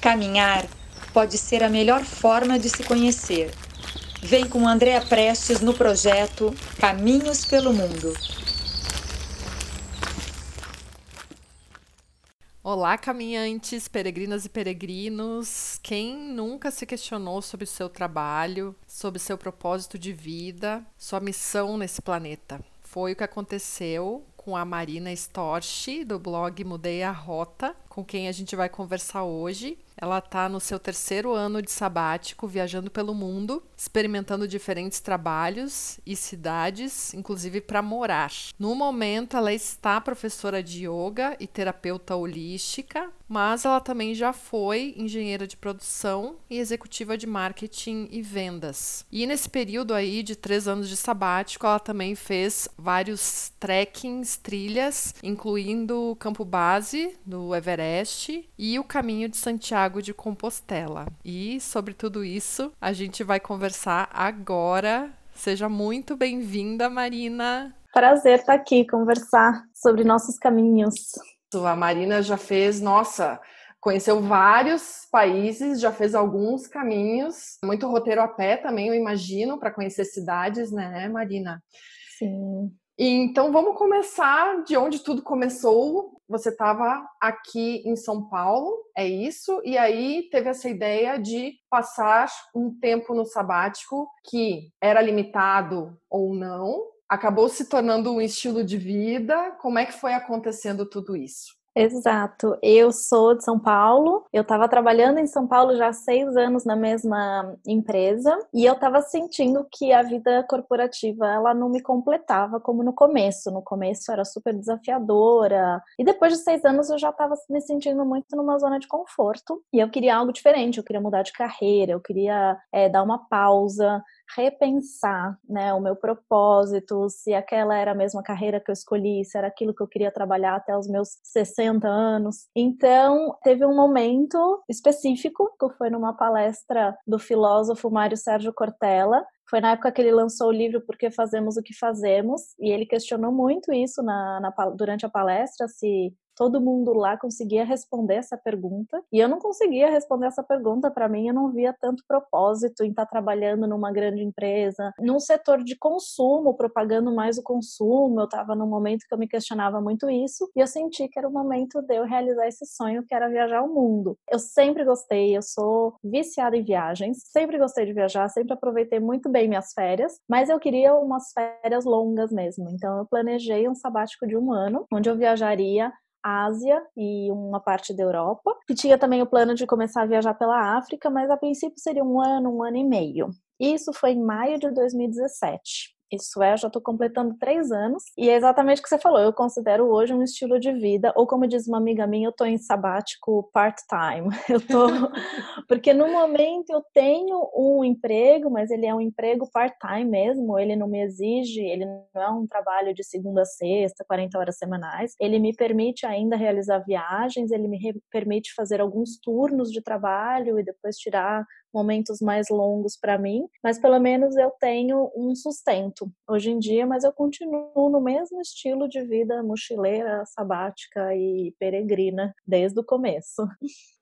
Caminhar pode ser a melhor forma de se conhecer. Vem com Andréa Prestes no projeto Caminhos pelo Mundo. Olá, caminhantes, peregrinas e peregrinos. Quem nunca se questionou sobre o seu trabalho, sobre seu propósito de vida, sua missão nesse planeta? Foi o que aconteceu com a Marina Storch, do blog Mudei a Rota, com quem a gente vai conversar hoje. Ela está no seu terceiro ano de sabático, viajando pelo mundo, experimentando diferentes trabalhos e cidades, inclusive para morar. No momento, ela está professora de yoga e terapeuta holística, mas ela também já foi engenheira de produção e executiva de marketing e vendas. E nesse período aí de três anos de sabático, ela também fez vários trekkings, trilhas, incluindo o campo base do Everest e o caminho de Santiago de Compostela. E sobre tudo isso, a gente vai conversar agora. Seja muito bem-vinda, Marina. Prazer estar aqui conversar sobre nossos caminhos. A Marina já fez, nossa, conheceu vários países, já fez alguns caminhos, muito roteiro a pé também, eu imagino, para conhecer cidades, né, Marina? Sim. Então vamos começar de onde tudo começou. Você estava aqui em São Paulo, é isso? E aí teve essa ideia de passar um tempo no sabático que era limitado ou não, acabou se tornando um estilo de vida. Como é que foi acontecendo tudo isso? Exato. Eu sou de São Paulo. Eu estava trabalhando em São Paulo já há seis anos na mesma empresa e eu estava sentindo que a vida corporativa ela não me completava como no começo. No começo era super desafiadora e depois de seis anos eu já estava me sentindo muito numa zona de conforto e eu queria algo diferente. Eu queria mudar de carreira. Eu queria é, dar uma pausa repensar né, o meu propósito, se aquela era a mesma carreira que eu escolhi, se era aquilo que eu queria trabalhar até os meus 60 anos. Então, teve um momento específico, que foi numa palestra do filósofo Mário Sérgio Cortella, foi na época que ele lançou o livro Por que Fazemos o que Fazemos, e ele questionou muito isso na, na, durante a palestra, se todo mundo lá conseguia responder essa pergunta e eu não conseguia responder essa pergunta. Para mim, eu não via tanto propósito em estar tá trabalhando numa grande empresa, num setor de consumo, propagando mais o consumo. Eu estava num momento que eu me questionava muito isso e eu senti que era o momento de eu realizar esse sonho que era viajar ao mundo. Eu sempre gostei, eu sou viciada em viagens, sempre gostei de viajar, sempre aproveitei muito bem minhas férias, mas eu queria umas férias longas mesmo. Então eu planejei um sabático de um ano, onde eu viajaria Ásia e uma parte da Europa. Tinha também o plano de começar a viajar pela África, mas a princípio seria um ano, um ano e meio. Isso foi em maio de 2017. Isso é, eu já estou completando três anos. E é exatamente o que você falou. Eu considero hoje um estilo de vida, ou como diz uma amiga minha, eu estou em sabático part-time. Eu tô. Porque no momento eu tenho um emprego, mas ele é um emprego part-time mesmo. Ele não me exige, ele não é um trabalho de segunda a sexta, 40 horas semanais. Ele me permite ainda realizar viagens, ele me permite fazer alguns turnos de trabalho e depois tirar momentos mais longos para mim, mas pelo menos eu tenho um sustento hoje em dia, mas eu continuo no mesmo estilo de vida mochileira, sabática e peregrina desde o começo.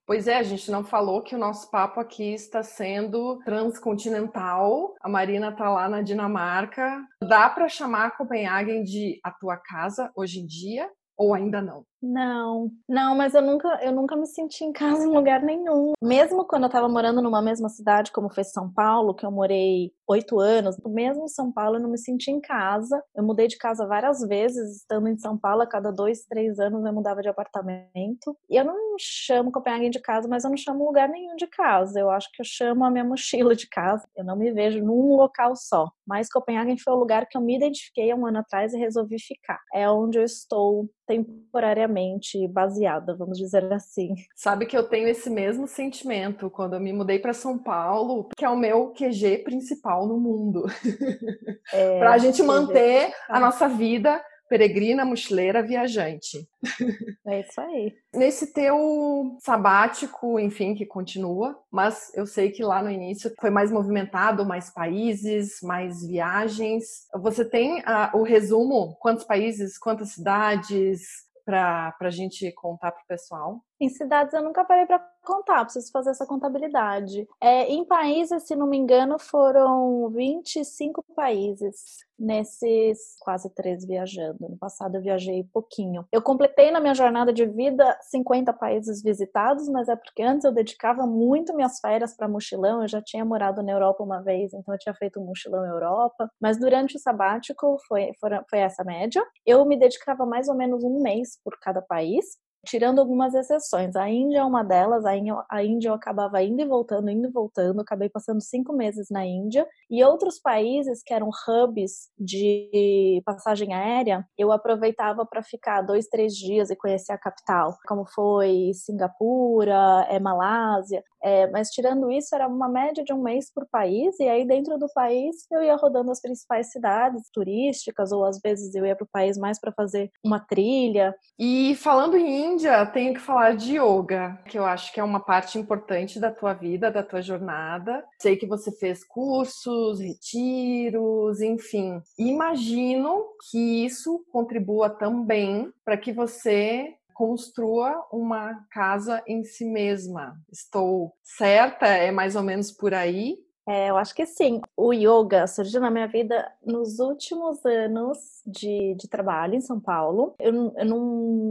Pois é, a gente não falou que o nosso papo aqui está sendo transcontinental. A Marina está lá na Dinamarca. Dá para chamar Copenhagen de a tua casa hoje em dia ou ainda não? Não, não, mas eu nunca, eu nunca me senti em casa em lugar nenhum. Mesmo quando eu tava morando numa mesma cidade, como foi São Paulo, que eu morei oito anos, mesmo em São Paulo eu não me senti em casa. Eu mudei de casa várias vezes, estando em São Paulo, a cada dois, três anos eu mudava de apartamento. E eu não chamo Copenhague de casa, mas eu não chamo lugar nenhum de casa. Eu acho que eu chamo a minha mochila de casa. Eu não me vejo num local só. Mas Copenhague foi o lugar que eu me identifiquei há um ano atrás e resolvi ficar. É onde eu estou temporariamente baseada, vamos dizer assim. Sabe que eu tenho esse mesmo sentimento quando eu me mudei para São Paulo, que é o meu QG principal no mundo. É, para a gente manter a nossa vida peregrina, mochileira, viajante. É isso aí. Nesse teu sabático, enfim, que continua, mas eu sei que lá no início foi mais movimentado, mais países, mais viagens. Você tem uh, o resumo? Quantos países, quantas cidades? Para a gente contar para o pessoal? Em cidades eu nunca parei para contar, preciso fazer essa contabilidade. É, em países, se não me engano, foram 25 países nesses quase três viajando. No passado eu viajei pouquinho. Eu completei na minha jornada de vida 50 países visitados, mas é porque antes eu dedicava muito minhas férias para mochilão. Eu já tinha morado na Europa uma vez, então eu tinha feito um mochilão Europa. Mas durante o sabático foi, foi, foi essa média. Eu me dedicava mais ou menos um mês por cada país tirando algumas exceções. A Índia é uma delas, a Índia, eu acabava indo e voltando, indo e voltando, acabei passando cinco meses na Índia. E outros países que eram hubs de passagem aérea, eu aproveitava para ficar dois, três dias e conhecer a capital, como foi Singapura, é, Malásia. É, mas tirando isso, era uma média de um mês por país, e aí dentro do país eu ia rodando as principais cidades turísticas, ou às vezes eu ia para o país mais para fazer uma trilha. E falando em Índia, tenho que falar de yoga, que eu acho que é uma parte importante da tua vida, da tua jornada. Sei que você fez cursos, retiros, enfim. Imagino que isso contribua também para que você construa uma casa em si mesma. Estou certa? É mais ou menos por aí? É, eu acho que sim. O yoga surgiu na minha vida nos últimos anos de, de trabalho em São Paulo. Eu, eu não,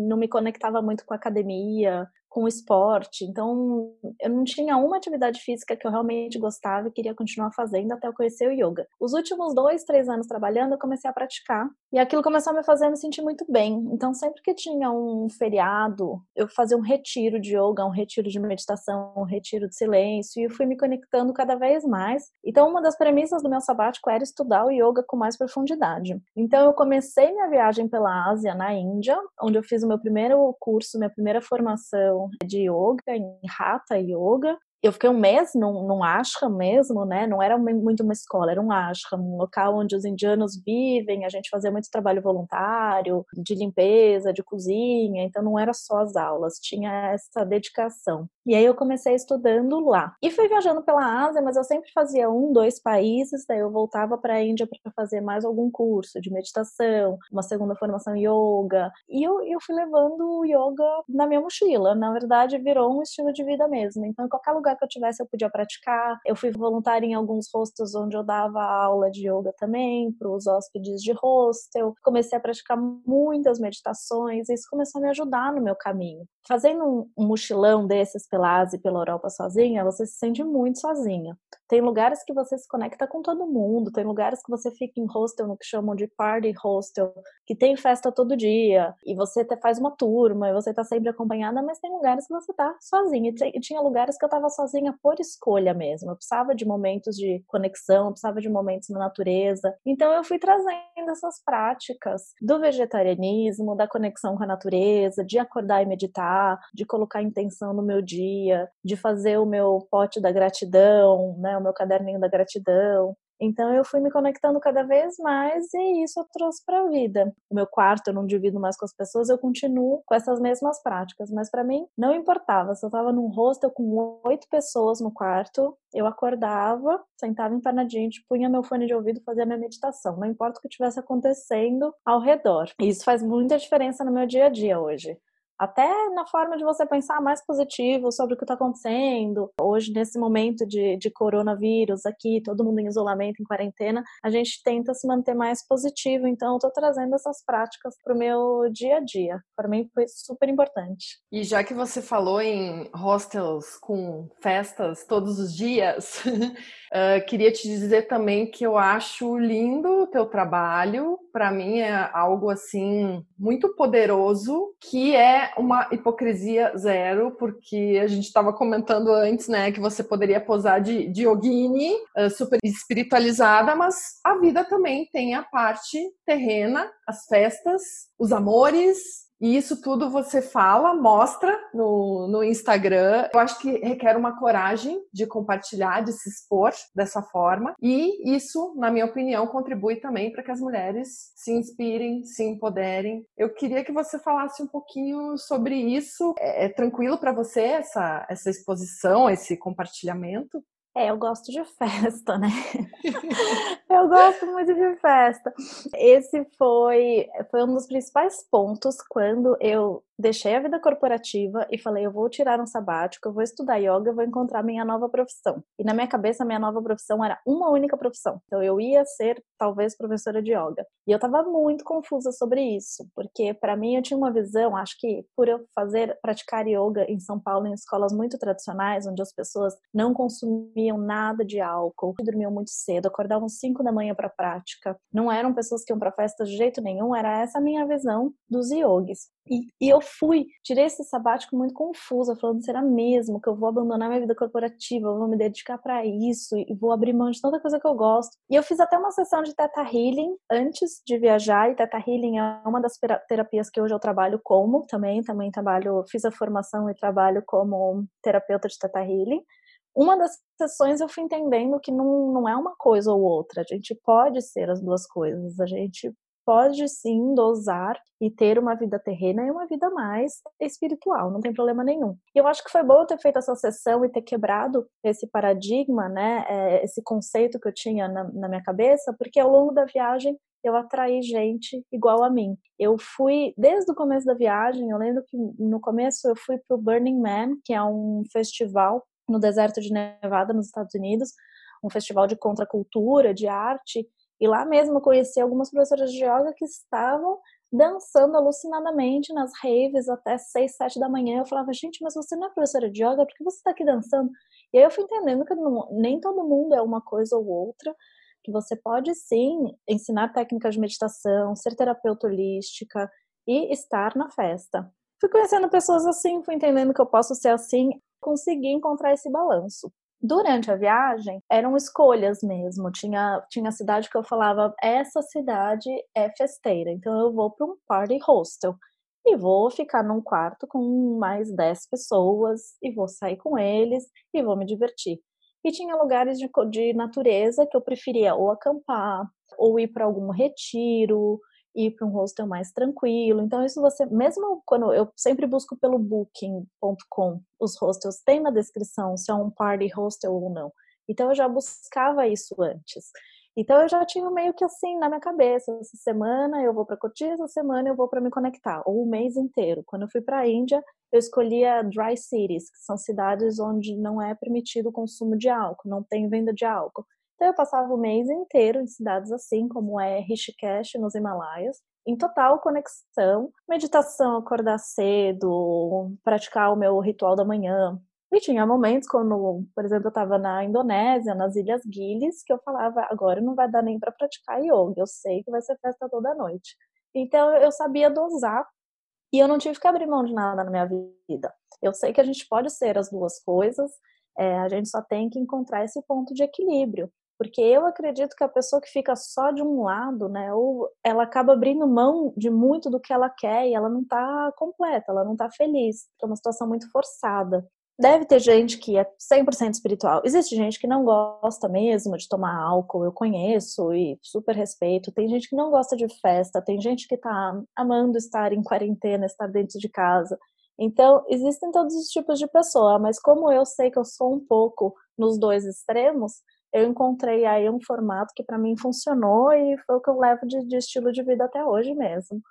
não me conectava muito com a academia, com esporte. Então, eu não tinha uma atividade física que eu realmente gostava e queria continuar fazendo até eu conhecer o yoga. Os últimos dois, três anos trabalhando, eu comecei a praticar e aquilo começou a me fazer me sentir muito bem. Então, sempre que tinha um feriado, eu fazia um retiro de yoga, um retiro de meditação, um retiro de silêncio e fui me conectando cada vez mais. Então, uma das premissas do meu sabático era estudar o yoga com mais profundidade. Então, eu comecei minha viagem pela Ásia, na Índia, onde eu fiz o meu primeiro curso, minha primeira formação de yoga, em Hatha Yoga, eu fiquei um mês num, num ashram mesmo, né? Não era muito uma escola, era um ashram, um local onde os indianos vivem. A gente fazia muito trabalho voluntário, de limpeza, de cozinha. Então não era só as aulas, tinha essa dedicação. E aí eu comecei estudando lá. E fui viajando pela Ásia, mas eu sempre fazia um, dois países. Daí eu voltava para a Índia para fazer mais algum curso de meditação, uma segunda formação em yoga. E eu, eu fui levando o yoga na minha mochila. Na verdade, virou um estilo de vida mesmo. Então, em qualquer lugar que eu tivesse eu podia praticar. Eu fui voluntária em alguns hostels onde eu dava aula de yoga também para os hóspedes de hostel. Comecei a praticar muitas meditações e isso começou a me ajudar no meu caminho. Fazendo um mochilão desses pela Ásia e pela Europa sozinha, você se sente muito sozinha. Tem lugares que você se conecta com todo mundo, tem lugares que você fica em hostel, no que chamam de party hostel, que tem festa todo dia, e você faz uma turma, e você tá sempre acompanhada, mas tem lugares que você tá sozinha. E tinha lugares que eu tava sozinha por escolha mesmo. Eu precisava de momentos de conexão, precisava de momentos na natureza. Então eu fui trazendo essas práticas do vegetarianismo, da conexão com a natureza, de acordar e meditar, de colocar intenção no meu dia, de fazer o meu pote da gratidão, né, o meu caderninho da gratidão. Então eu fui me conectando cada vez mais e isso eu trouxe para a vida. O meu quarto eu não divido mais com as pessoas, eu continuo com essas mesmas práticas, mas para mim não importava. Se eu estava num hostel com oito pessoas no quarto, eu acordava, sentava empanadinho, punha meu fone de ouvido, fazia minha meditação. Não importa o que estivesse acontecendo ao redor. E isso faz muita diferença no meu dia a dia hoje até na forma de você pensar mais positivo sobre o que está acontecendo. Hoje, nesse momento de, de coronavírus aqui, todo mundo em isolamento, em quarentena, a gente tenta se manter mais positivo. Então, eu estou trazendo essas práticas para o meu dia a dia. Para mim, foi super importante. E já que você falou em hostels com festas todos os dias, uh, queria te dizer também que eu acho lindo o teu trabalho. Para mim, é algo assim muito poderoso, que é uma hipocrisia zero, porque a gente estava comentando antes, né, que você poderia posar de, de yogini, uh, super espiritualizada, mas a vida também tem a parte terrena, as festas, os amores, e isso tudo você fala, mostra no, no Instagram. Eu acho que requer uma coragem de compartilhar, de se expor dessa forma. E isso, na minha opinião, contribui também para que as mulheres se inspirem, se empoderem. Eu queria que você falasse um pouquinho sobre isso. É, é tranquilo para você essa, essa exposição, esse compartilhamento? É, eu gosto de festa, né? eu gosto muito de festa. Esse foi, foi um dos principais pontos quando eu deixei a vida corporativa e falei, eu vou tirar um sabático, eu vou estudar yoga, eu vou encontrar minha nova profissão. E na minha cabeça, minha nova profissão era uma única profissão. Então eu ia ser talvez professora de yoga. E eu tava muito confusa sobre isso, porque para mim eu tinha uma visão, acho que por eu fazer praticar yoga em São Paulo em escolas muito tradicionais, onde as pessoas não consumiam nada de álcool, dormiam muito cedo, acordavam 5 da manhã para prática, não eram pessoas que iam para festa de jeito nenhum, era essa a minha visão dos yogis. E, e, eu fui, tirei esse sabático muito confusa, falando: será mesmo que eu vou abandonar minha vida corporativa, eu vou me dedicar para isso e vou abrir mão de tanta coisa que eu gosto? E eu fiz até uma sessão de Teta Healing antes de viajar, e Teta Healing é uma das terapias que hoje eu trabalho como também, também trabalho, fiz a formação e trabalho como terapeuta de Teta Healing. Uma das sessões eu fui entendendo que não, não é uma coisa ou outra, a gente pode ser as duas coisas, a gente pode sim dosar e ter uma vida terrena e uma vida mais espiritual, não tem problema nenhum. Eu acho que foi bom ter feito essa sessão e ter quebrado esse paradigma, né, é, esse conceito que eu tinha na, na minha cabeça, porque ao longo da viagem eu atraí gente igual a mim. Eu fui, desde o começo da viagem, eu lembro que no começo eu fui para o Burning Man, que é um festival no deserto de Nevada, nos Estados Unidos, um festival de contracultura, de arte, e lá mesmo eu conheci algumas professoras de yoga que estavam dançando alucinadamente nas raves até 6, 7 da manhã. Eu falava, gente, mas você não é professora de yoga, por que você está aqui dançando? E aí eu fui entendendo que não, nem todo mundo é uma coisa ou outra, que você pode sim ensinar técnicas de meditação, ser terapeuta holística e estar na festa. Fui conhecendo pessoas assim, fui entendendo que eu posso ser assim, consegui encontrar esse balanço. Durante a viagem, eram escolhas mesmo. Tinha, tinha cidade que eu falava, essa cidade é festeira, então eu vou para um party hostel. E vou ficar num quarto com mais 10 pessoas, e vou sair com eles, e vou me divertir. E tinha lugares de, de natureza que eu preferia ou acampar, ou ir para algum retiro, ir para um hostel mais tranquilo. Então, isso você, mesmo quando eu sempre busco pelo booking.com, os hostels têm na descrição se é um party hostel ou não. Então, eu já buscava isso antes. Então, eu já tinha meio que assim na minha cabeça: essa semana eu vou para curtir, essa semana eu vou para me conectar, ou o mês inteiro. Quando eu fui para a Índia, eu escolhia dry cities, que são cidades onde não é permitido o consumo de álcool, não tem venda de álcool. Então eu passava o mês inteiro em cidades assim, como é Rishikesh, nos Himalaias, em total conexão, meditação, acordar cedo, praticar o meu ritual da manhã. E tinha momentos quando, por exemplo, eu estava na Indonésia, nas Ilhas Gilles, que eu falava, agora não vai dar nem para praticar yoga, eu sei que vai ser festa toda noite. Então eu sabia dosar e eu não tive que abrir mão de nada na minha vida. Eu sei que a gente pode ser as duas coisas, é, a gente só tem que encontrar esse ponto de equilíbrio. Porque eu acredito que a pessoa que fica só de um lado, né, ou ela acaba abrindo mão de muito do que ela quer e ela não tá completa, ela não tá feliz. É uma situação muito forçada. Deve ter gente que é 100% espiritual. Existe gente que não gosta mesmo de tomar álcool, eu conheço e super respeito. Tem gente que não gosta de festa, tem gente que tá amando estar em quarentena, estar dentro de casa. Então, existem todos os tipos de pessoa, mas como eu sei que eu sou um pouco nos dois extremos, eu encontrei aí um formato que para mim funcionou e foi o que eu levo de, de, estilo de vida até hoje mesmo.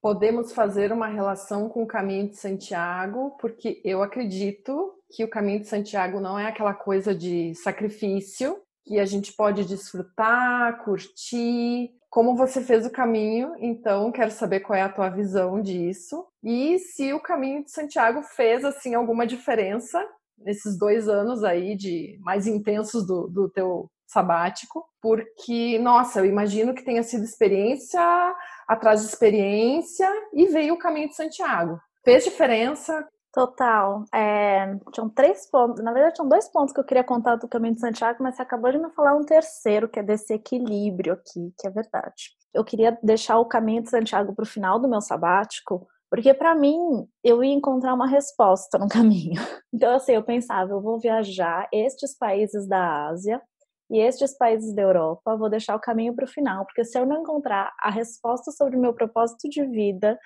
Podemos fazer uma relação com o caminho de Santiago, porque eu acredito que o caminho de Santiago não é aquela coisa de sacrifício que a gente pode desfrutar, curtir. Como você fez o caminho, então quero saber qual é a tua visão disso e se o caminho de Santiago fez assim alguma diferença nesses dois anos aí de mais intensos do, do teu sabático, porque, nossa, eu imagino que tenha sido experiência atrás de experiência e veio o caminho de Santiago. Fez diferença? Total. É, tinham três pontos, na verdade, tinham dois pontos que eu queria contar do caminho de Santiago, mas você acabou de me falar um terceiro, que é desse equilíbrio aqui, que é verdade. Eu queria deixar o caminho de Santiago para o final do meu sabático, porque para mim, eu ia encontrar uma resposta no caminho. Então, assim, eu pensava, eu vou viajar estes países da Ásia e estes países da Europa, vou deixar o caminho para o final, porque se eu não encontrar a resposta sobre o meu propósito de vida,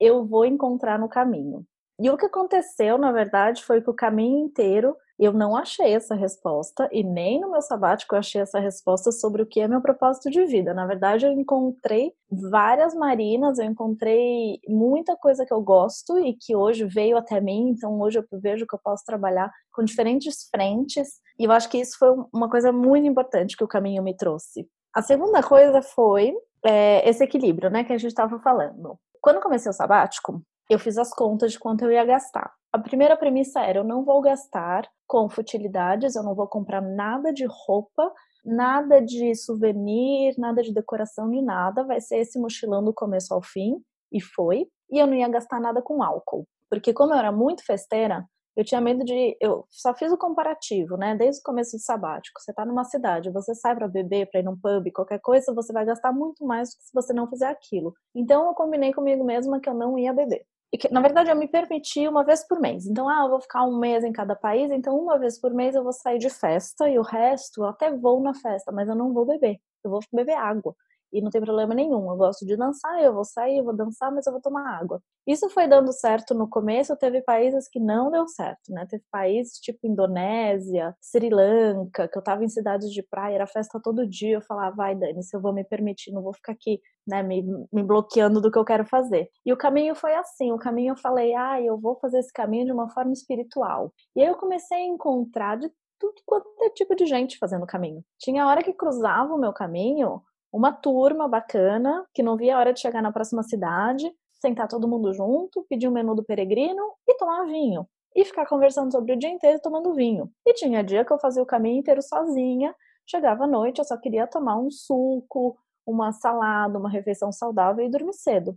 eu vou encontrar no caminho. E o que aconteceu, na verdade, foi que o caminho inteiro eu não achei essa resposta e nem no meu sabático eu achei essa resposta sobre o que é meu propósito de vida. Na verdade, eu encontrei várias marinas, eu encontrei muita coisa que eu gosto e que hoje veio até mim, então hoje eu vejo que eu posso trabalhar com diferentes frentes e eu acho que isso foi uma coisa muito importante que o caminho me trouxe. A segunda coisa foi é, esse equilíbrio, né, que a gente estava falando. Quando comecei o sabático, eu fiz as contas de quanto eu ia gastar. A primeira premissa era: eu não vou gastar com futilidades, eu não vou comprar nada de roupa, nada de souvenir, nada de decoração, de nada. Vai ser esse mochilão do começo ao fim, e foi. E eu não ia gastar nada com álcool, porque como eu era muito festeira, eu tinha medo de. Eu só fiz o comparativo, né? Desde o começo do sabático. Você tá numa cidade, você sai para beber, para ir num pub, qualquer coisa, você vai gastar muito mais do que se você não fizer aquilo. Então eu combinei comigo mesma que eu não ia beber. E que, na verdade, eu me permiti uma vez por mês. Então, ah, eu vou ficar um mês em cada país, então uma vez por mês eu vou sair de festa e o resto eu até vou na festa, mas eu não vou beber. Eu vou beber água e não tem problema nenhum. Eu gosto de dançar, eu vou sair, eu vou dançar, mas eu vou tomar água. Isso foi dando certo no começo, teve países que não deu certo, né? Teve países tipo Indonésia, Sri Lanka, que eu tava em cidades de praia, era festa todo dia, eu falava, vai Dani, se eu vou me permitir, não vou ficar aqui, né, me, me bloqueando do que eu quero fazer. E o caminho foi assim, o caminho eu falei, ah, eu vou fazer esse caminho de uma forma espiritual. E aí eu comecei a encontrar de tudo quanto é tipo de gente fazendo o caminho. Tinha hora que cruzava o meu caminho, uma turma bacana, que não via a hora de chegar na próxima cidade, sentar todo mundo junto, pedir um menu do peregrino e tomar vinho. E ficar conversando sobre o dia inteiro tomando vinho. E tinha dia que eu fazia o caminho inteiro sozinha, chegava à noite, eu só queria tomar um suco, uma salada, uma refeição saudável e dormir cedo.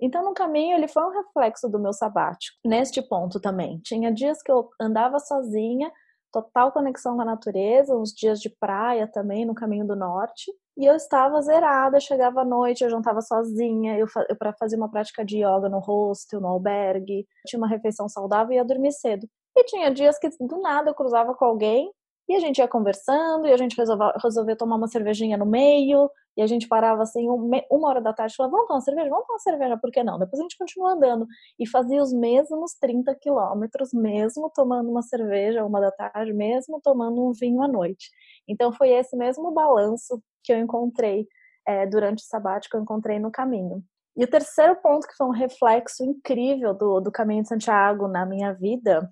Então, no caminho, ele foi um reflexo do meu sabático. Neste ponto também. Tinha dias que eu andava sozinha, total conexão com a natureza, uns dias de praia também no caminho do norte. E eu estava zerada, chegava à noite, eu jantava sozinha, eu, eu para fazer uma prática de yoga no hostel, no albergue, tinha uma refeição saudável e ia dormir cedo. E tinha dias que do nada eu cruzava com alguém e a gente ia conversando, e a gente resolveu, resolveu tomar uma cervejinha no meio, e a gente parava assim, uma hora da tarde, falava, vamos tomar uma cerveja? Vamos tomar uma cerveja, por que não? Depois a gente continua andando. E fazia os mesmos 30 quilômetros, mesmo tomando uma cerveja uma da tarde, mesmo tomando um vinho à noite. Então foi esse mesmo balanço que eu encontrei é, durante o sabático, eu encontrei no caminho. E o terceiro ponto, que foi um reflexo incrível do, do caminho de Santiago na minha vida,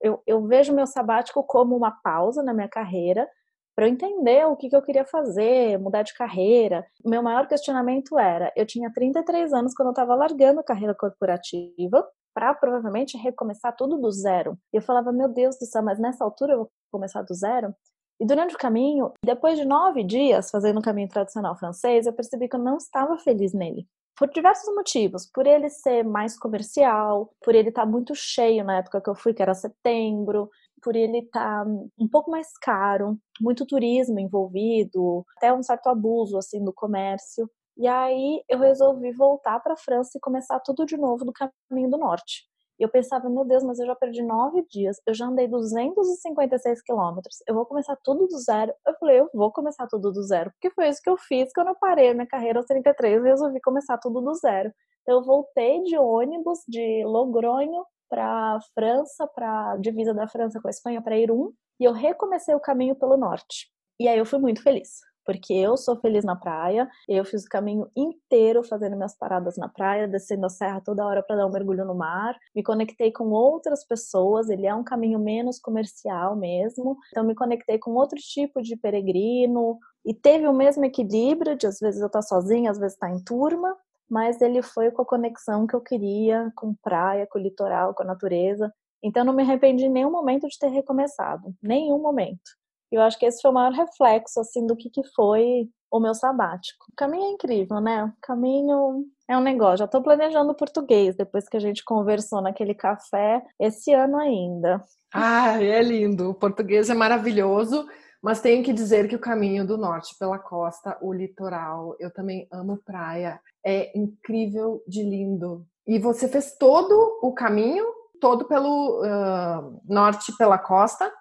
eu, eu vejo meu sabático como uma pausa na minha carreira para eu entender o que, que eu queria fazer, mudar de carreira. Meu maior questionamento era: eu tinha 33 anos quando eu estava largando a carreira corporativa para provavelmente recomeçar tudo do zero. E eu falava: meu Deus do céu, mas nessa altura eu vou começar do zero? E durante o caminho, depois de nove dias fazendo o caminho tradicional francês, eu percebi que eu não estava feliz nele por diversos motivos. Por ele ser mais comercial, por ele estar tá muito cheio na época que eu fui, que era setembro, por ele estar tá um pouco mais caro, muito turismo envolvido, até um certo abuso assim do comércio. E aí eu resolvi voltar para a França e começar tudo de novo do caminho do norte. Eu pensava, meu Deus, mas eu já perdi nove dias, eu já andei 256 quilômetros, eu vou começar tudo do zero. Eu falei, eu vou começar tudo do zero, porque foi isso que eu fiz quando eu parei minha carreira aos 33 e resolvi começar tudo do zero. Eu voltei de ônibus de Logronho para França, para divisa da França com a Espanha, para Irum, e eu recomecei o caminho pelo norte. E aí eu fui muito feliz porque eu sou feliz na praia. Eu fiz o caminho inteiro fazendo minhas paradas na praia, descendo a serra toda hora para dar um mergulho no mar. Me conectei com outras pessoas. Ele é um caminho menos comercial mesmo. Então me conectei com outro tipo de peregrino e teve o mesmo equilíbrio de às vezes eu estar tá sozinha, às vezes estar tá em turma. Mas ele foi com a conexão que eu queria, com praia, com litoral, com a natureza. Então não me arrependi em nenhum momento de ter recomeçado, nenhum momento. Eu acho que esse foi o maior reflexo, assim, do que, que foi o meu sabático. O caminho é incrível, né? O caminho é um negócio. Já estou planejando português depois que a gente conversou naquele café esse ano ainda. Ah, é lindo. O português é maravilhoso, mas tenho que dizer que o caminho do norte pela costa, o litoral, eu também amo praia. É incrível de lindo. E você fez todo o caminho, todo pelo uh, norte pela costa?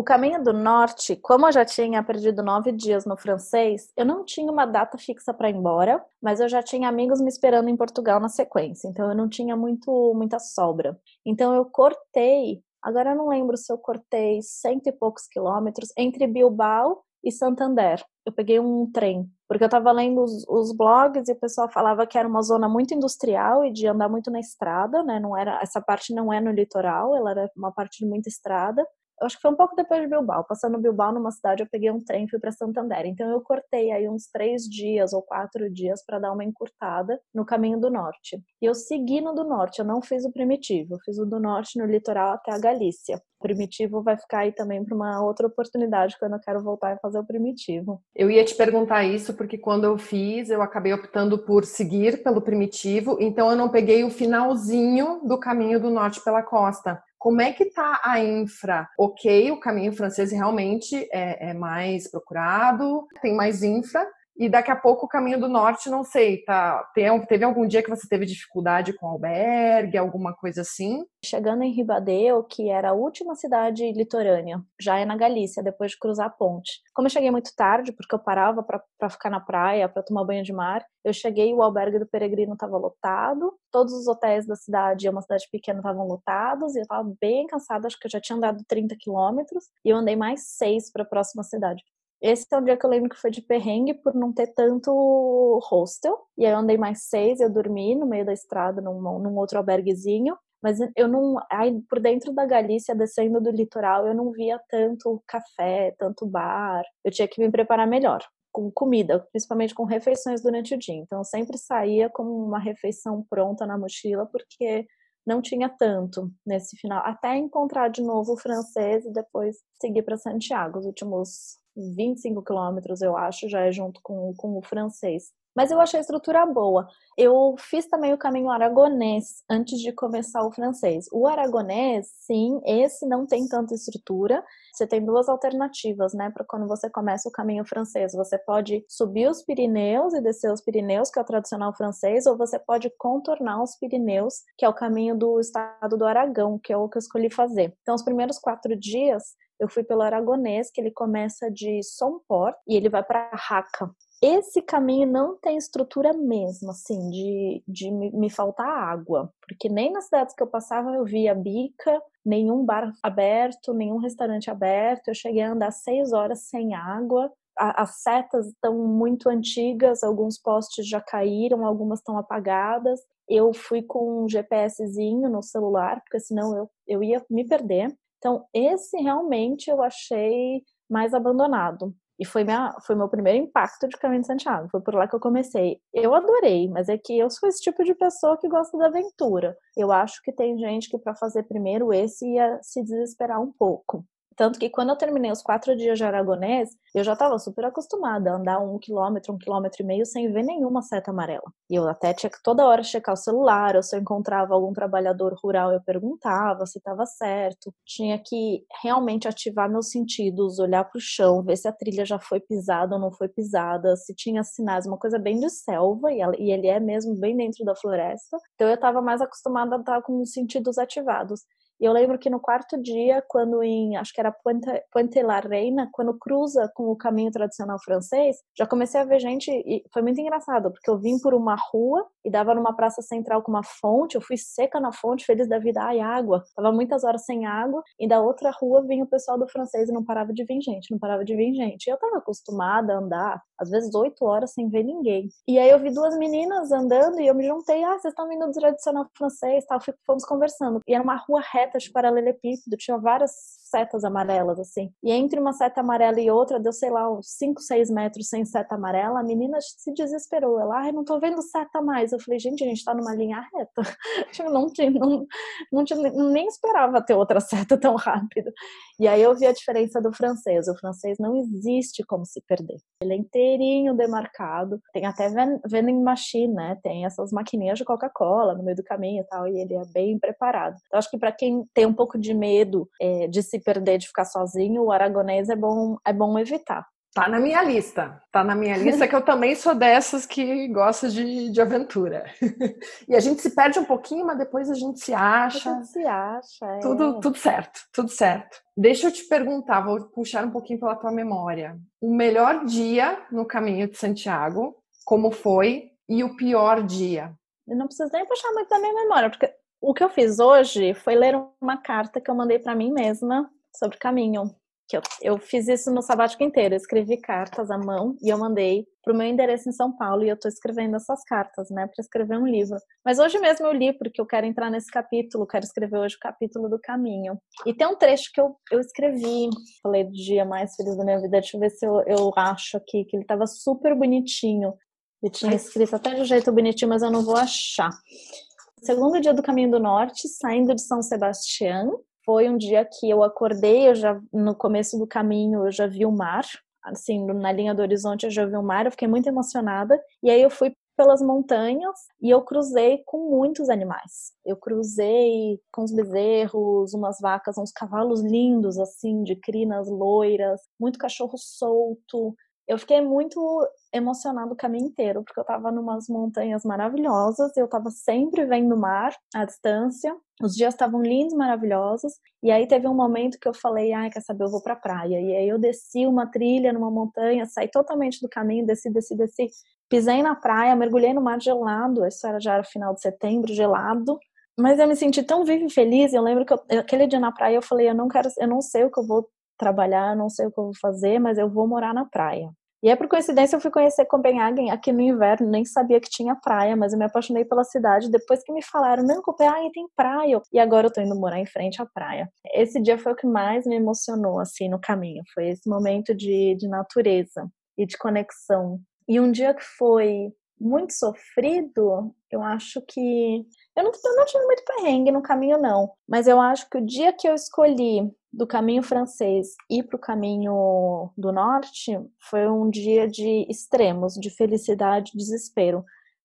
O caminho do norte, como eu já tinha perdido nove dias no francês, eu não tinha uma data fixa para ir embora, mas eu já tinha amigos me esperando em Portugal na sequência, então eu não tinha muito muita sobra. Então eu cortei, agora eu não lembro se eu cortei cento e poucos quilômetros entre Bilbao e Santander. Eu peguei um trem, porque eu estava lendo os, os, blogs e o pessoal falava que era uma zona muito industrial e de andar muito na estrada, né? Não era essa parte não é no litoral, ela era uma parte de muita estrada acho que foi um pouco depois de Bilbao. Passando Bilbao numa cidade, eu peguei um trem e fui para Santander. Então eu cortei aí uns três dias ou quatro dias para dar uma encurtada no caminho do norte. E eu segui no do norte, eu não fiz o primitivo, eu fiz o do norte no litoral até a Galícia. O primitivo vai ficar aí também para uma outra oportunidade quando eu quero voltar e fazer o primitivo. Eu ia te perguntar isso porque quando eu fiz, eu acabei optando por seguir pelo primitivo, então eu não peguei o finalzinho do caminho do norte pela costa. Como é que está a infra? Ok, o caminho francês realmente é, é mais procurado, tem mais infra, e daqui a pouco o caminho do norte, não sei, tá? teve algum dia que você teve dificuldade com albergue, alguma coisa assim? Chegando em Ribadeo, que era a última cidade litorânea, já é na Galícia, depois de cruzar a ponte. Como eu cheguei muito tarde, porque eu parava para ficar na praia, para tomar banho de mar, eu cheguei, o albergue do Peregrino estava lotado, todos os hotéis da cidade, é uma cidade pequena, estavam lotados, e eu estava bem cansada, acho que eu já tinha andado 30 quilômetros, e eu andei mais seis para a próxima cidade. Esse é um dia que eu lembro que foi de perrengue por não ter tanto hostel. E aí eu andei mais seis, eu dormi no meio da estrada num, num outro alberguezinho. Mas eu não. Aí por dentro da Galícia, descendo do litoral, eu não via tanto café, tanto bar. Eu tinha que me preparar melhor com comida, principalmente com refeições durante o dia. Então eu sempre saía com uma refeição pronta na mochila, porque não tinha tanto nesse final, até encontrar de novo o francês e depois seguir para Santiago, os últimos 25 quilômetros, eu acho, já é junto com, com o francês. Mas eu achei a estrutura boa. Eu fiz também o caminho aragonês antes de começar o francês. O aragonês, sim, esse não tem tanta estrutura. Você tem duas alternativas, né, para quando você começa o caminho francês. Você pode subir os Pirineus e descer os Pirineus, que é o tradicional francês, ou você pode contornar os Pirineus, que é o caminho do estado do Aragão, que é o que eu escolhi fazer. Então, os primeiros quatro dias eu fui pelo Aragonês, que ele começa de Somport e ele vai para Raca. Esse caminho não tem estrutura mesmo, assim, de, de me faltar água, porque nem nas cidades que eu passava eu via bica, nenhum bar aberto, nenhum restaurante aberto. Eu cheguei a andar seis horas sem água. as setas estão muito antigas, alguns postes já caíram, algumas estão apagadas. Eu fui com um GPSzinho no celular, porque senão eu, eu ia me perder. Então, esse realmente eu achei mais abandonado. E foi, minha, foi meu primeiro impacto de Caminho de Santiago. Foi por lá que eu comecei. Eu adorei, mas é que eu sou esse tipo de pessoa que gosta da aventura. Eu acho que tem gente que para fazer primeiro esse ia se desesperar um pouco. Tanto que quando eu terminei os quatro dias de Aragonês, eu já estava super acostumada a andar um quilômetro, um quilômetro e meio sem ver nenhuma seta amarela. E eu até tinha que toda hora checar o celular, ou se eu encontrava algum trabalhador rural, eu perguntava se estava certo. Tinha que realmente ativar meus sentidos, olhar para o chão, ver se a trilha já foi pisada ou não foi pisada, se tinha sinais, uma coisa bem de selva, e ele é mesmo bem dentro da floresta. Então eu estava mais acostumada a estar com os sentidos ativados. E eu lembro que no quarto dia, quando em, acho que era Puente, la Reina, quando cruza com o caminho tradicional francês, já comecei a ver gente, e foi muito engraçado, porque eu vim por uma rua e dava numa praça central com uma fonte, eu fui seca na fonte, feliz da vida, ai, água. Tava muitas horas sem água, e da outra rua vinha o pessoal do francês e não parava de vir gente, não parava de vir gente. E eu tava acostumada a andar, às vezes oito horas sem ver ninguém. E aí eu vi duas meninas andando e eu me juntei, ah, vocês estão vindo do tradicional francês, tal, fomos conversando. E era uma rua reta setas de paralelepípedo, tinha várias setas amarelas, assim. E entre uma seta amarela e outra, deu, sei lá, uns 5, 6 metros sem seta amarela, a menina se desesperou. Ela, ai, não tô vendo seta mais. Eu falei, gente, a gente tá numa linha reta. Eu não, não, não nem esperava ter outra seta tão rápido. E aí eu vi a diferença do francês. O francês não existe como se perder. Ele é inteirinho demarcado. Tem até vending machine, né? Tem essas maquininhas de Coca-Cola no meio do caminho e tal, e ele é bem preparado. Então, acho que para quem tem um pouco de medo é, de se perder, de ficar sozinho, o aragonês é bom, é bom evitar. Tá na minha lista. Tá na minha lista que eu também sou dessas que gosta de, de aventura. e a gente se perde um pouquinho, mas depois a gente se acha. A gente se acha, é. Tudo, tudo certo, tudo certo. Deixa eu te perguntar, vou puxar um pouquinho pela tua memória. O melhor dia no caminho de Santiago, como foi? E o pior dia? Eu não preciso nem puxar muito da minha memória, porque o que eu fiz hoje foi ler uma carta que eu mandei para mim mesma sobre caminho eu, eu fiz isso no sabático inteiro. Eu escrevi cartas à mão e eu mandei para o meu endereço em São Paulo e eu estou escrevendo essas cartas, né, para escrever um livro. Mas hoje mesmo eu li porque eu quero entrar nesse capítulo, quero escrever hoje o capítulo do caminho. E tem um trecho que eu, eu escrevi, falei do dia mais feliz da minha vida, deixa eu ver se eu, eu acho aqui, que ele estava super bonitinho. Eu tinha escrito até de um jeito bonitinho, mas eu não vou achar. Segundo dia do Caminho do Norte, saindo de São Sebastião, foi um dia que eu acordei, eu já no começo do caminho eu já vi o mar, assim, na linha do horizonte eu já vi o mar, eu fiquei muito emocionada. E aí eu fui pelas montanhas e eu cruzei com muitos animais. Eu cruzei com os bezerros, umas vacas, uns cavalos lindos assim, de crinas loiras, muito cachorro solto. Eu fiquei muito emocionada o caminho inteiro, porque eu estava numas montanhas maravilhosas, eu estava sempre vendo o mar à distância, os dias estavam lindos, maravilhosos, e aí teve um momento que eu falei, ai, quer saber, eu vou pra praia. E aí eu desci uma trilha numa montanha, saí totalmente do caminho, desci, desci, desci, pisei na praia, mergulhei no mar gelado, isso era, já era final de setembro, gelado, mas eu me senti tão viva e feliz, eu lembro que eu, aquele dia na praia eu falei, eu não quero, eu não sei o que eu vou trabalhar, não sei o que eu vou fazer, mas eu vou morar na praia. E aí, por coincidência, eu fui conhecer Copenhagen aqui no inverno, nem sabia que tinha praia, mas eu me apaixonei pela cidade depois que me falaram, não, Copenhagen tem praia. E agora eu tô indo morar em frente à praia. Esse dia foi o que mais me emocionou, assim, no caminho. Foi esse momento de, de natureza e de conexão. E um dia que foi muito sofrido, eu acho que. Eu não, eu não tive muito perrengue no caminho, não. Mas eu acho que o dia que eu escolhi do caminho francês ir para o caminho do norte foi um dia de extremos, de felicidade e desespero.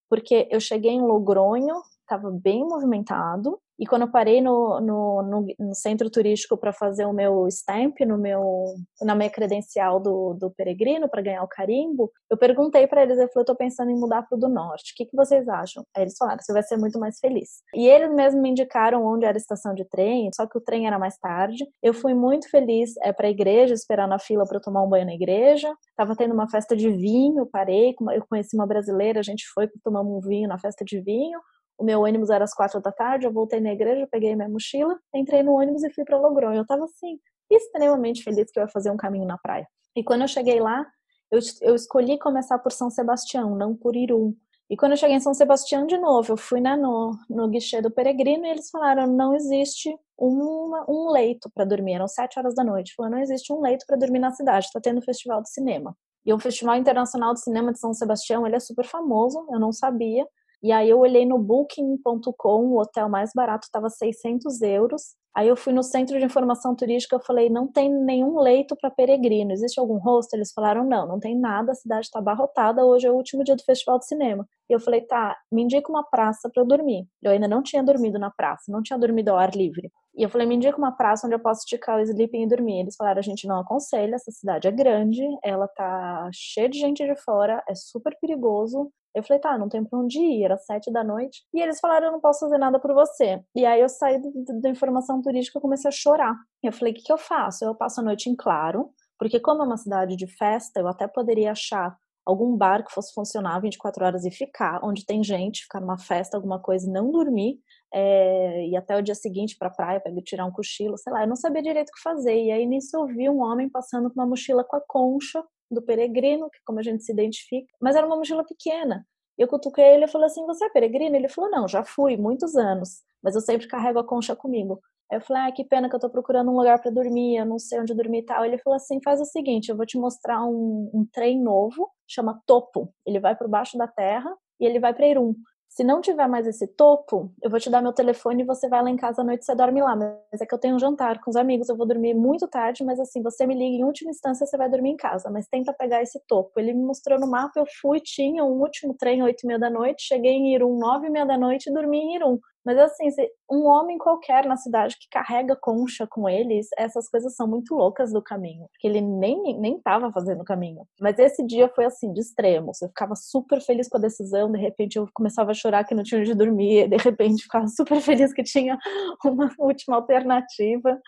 Porque eu cheguei em Logronho, estava bem movimentado, e quando eu parei no, no, no, no centro turístico para fazer o meu stamp, no meu, na minha credencial do, do peregrino, para ganhar o carimbo, eu perguntei para eles, eu falei, eu tô pensando em mudar para o do norte, o que, que vocês acham? Aí eles falaram, você vai ser muito mais feliz. E eles mesmos me indicaram onde era a estação de trem, só que o trem era mais tarde. Eu fui muito feliz é, para a igreja, esperar na fila para tomar um banho na igreja. Tava tendo uma festa de vinho, parei, eu conheci uma brasileira, a gente foi tomar um vinho na festa de vinho. O meu ônibus era às quatro da tarde, eu voltei na igreja, peguei minha mochila, entrei no ônibus e fui para Logronho. Eu tava assim, extremamente feliz que eu ia fazer um caminho na praia. E quando eu cheguei lá, eu, eu escolhi começar por São Sebastião, não por Irum. E quando eu cheguei em São Sebastião de novo, eu fui né, no, no guichê do peregrino e eles falaram: não existe uma, um leito para dormir. Eram sete horas da noite. Falaram: não existe um leito para dormir na cidade, está tendo festival de cinema. E o Festival Internacional de Cinema de São Sebastião, ele é super famoso, eu não sabia. E aí eu olhei no Booking.com, o hotel mais barato estava 600 euros. Aí eu fui no centro de informação turística, eu falei, não tem nenhum leito para peregrino, existe algum hostel? Eles falaram, não, não tem nada, a cidade está abarrotada, hoje é o último dia do festival de cinema. E eu falei, tá, me indica uma praça para eu dormir. Eu ainda não tinha dormido na praça, não tinha dormido ao ar livre. E eu falei, me indica uma praça onde eu posso esticar o sleeping e dormir. Eles falaram, a gente não aconselha, essa cidade é grande, ela tá cheia de gente de fora, é super perigoso, eu falei, tá, não tem pra onde ir, era sete da noite. E eles falaram, eu não posso fazer nada por você. E aí eu saí da informação turística e comecei a chorar. Eu falei, o que, que eu faço? Eu passo a noite em claro, porque como é uma cidade de festa, eu até poderia achar algum bar que fosse funcionar 24 horas e ficar, onde tem gente, ficar numa festa, alguma coisa não dormir, é, e até o dia seguinte para a praia, para tirar um cochilo, sei lá, eu não sabia direito o que fazer. E aí nisso eu vi um homem passando com uma mochila com a concha do peregrino, que como a gente se identifica, mas era uma mochila pequena. Eu cutuquei ele e falei assim: Você é peregrino? Ele falou: Não, já fui, muitos anos, mas eu sempre carrego a concha comigo. Aí eu falei: Ah, que pena que eu tô procurando um lugar para dormir, eu não sei onde dormir e tal. Ele falou assim: Faz o seguinte, eu vou te mostrar um, um trem novo, chama Topo. Ele vai por baixo da terra e ele vai para Irum. Se não tiver mais esse topo, eu vou te dar meu telefone e você vai lá em casa à noite e você dorme lá. Mas é que eu tenho um jantar com os amigos, eu vou dormir muito tarde, mas assim, você me liga em última instância, você vai dormir em casa. Mas tenta pegar esse topo. Ele me mostrou no mapa, eu fui, tinha um último trem, oito e meia da noite, cheguei em Irum, nove e meia da noite e dormi em Irum. Mas assim, um homem qualquer na cidade que carrega concha com eles, essas coisas são muito loucas do caminho, porque ele nem nem tava fazendo o caminho. Mas esse dia foi assim, de extremo. Eu ficava super feliz com a decisão, de repente eu começava a chorar que não tinha onde dormir, de repente ficava super feliz que tinha uma última alternativa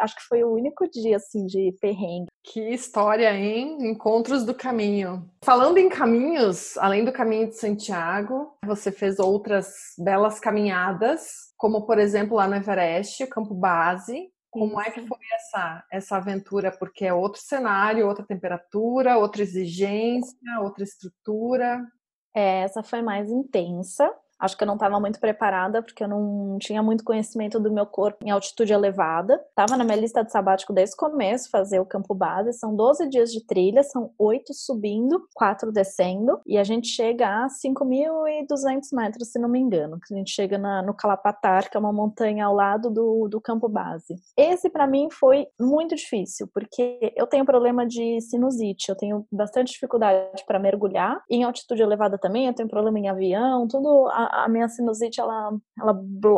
acho que foi o único dia assim de perrengue. Que história, hein? Encontros do caminho. Falando em caminhos, além do caminho de Santiago, você fez outras belas caminhadas, como por exemplo lá no Everest, o campo base. Como é que foi essa, essa aventura? Porque é outro cenário, outra temperatura, outra exigência, outra estrutura. É, essa foi mais intensa. Acho que eu não estava muito preparada, porque eu não tinha muito conhecimento do meu corpo em altitude elevada. Estava na minha lista de sabático desde o começo, fazer o campo base. São 12 dias de trilha, são 8 subindo, 4 descendo. E a gente chega a 5.200 metros, se não me engano. A gente chega na, no Calapatar, que é uma montanha ao lado do, do campo base. Esse, para mim, foi muito difícil, porque eu tenho problema de sinusite. Eu tenho bastante dificuldade para mergulhar. Em altitude elevada também, eu tenho problema em avião, tudo a, minha sinusite ela, ela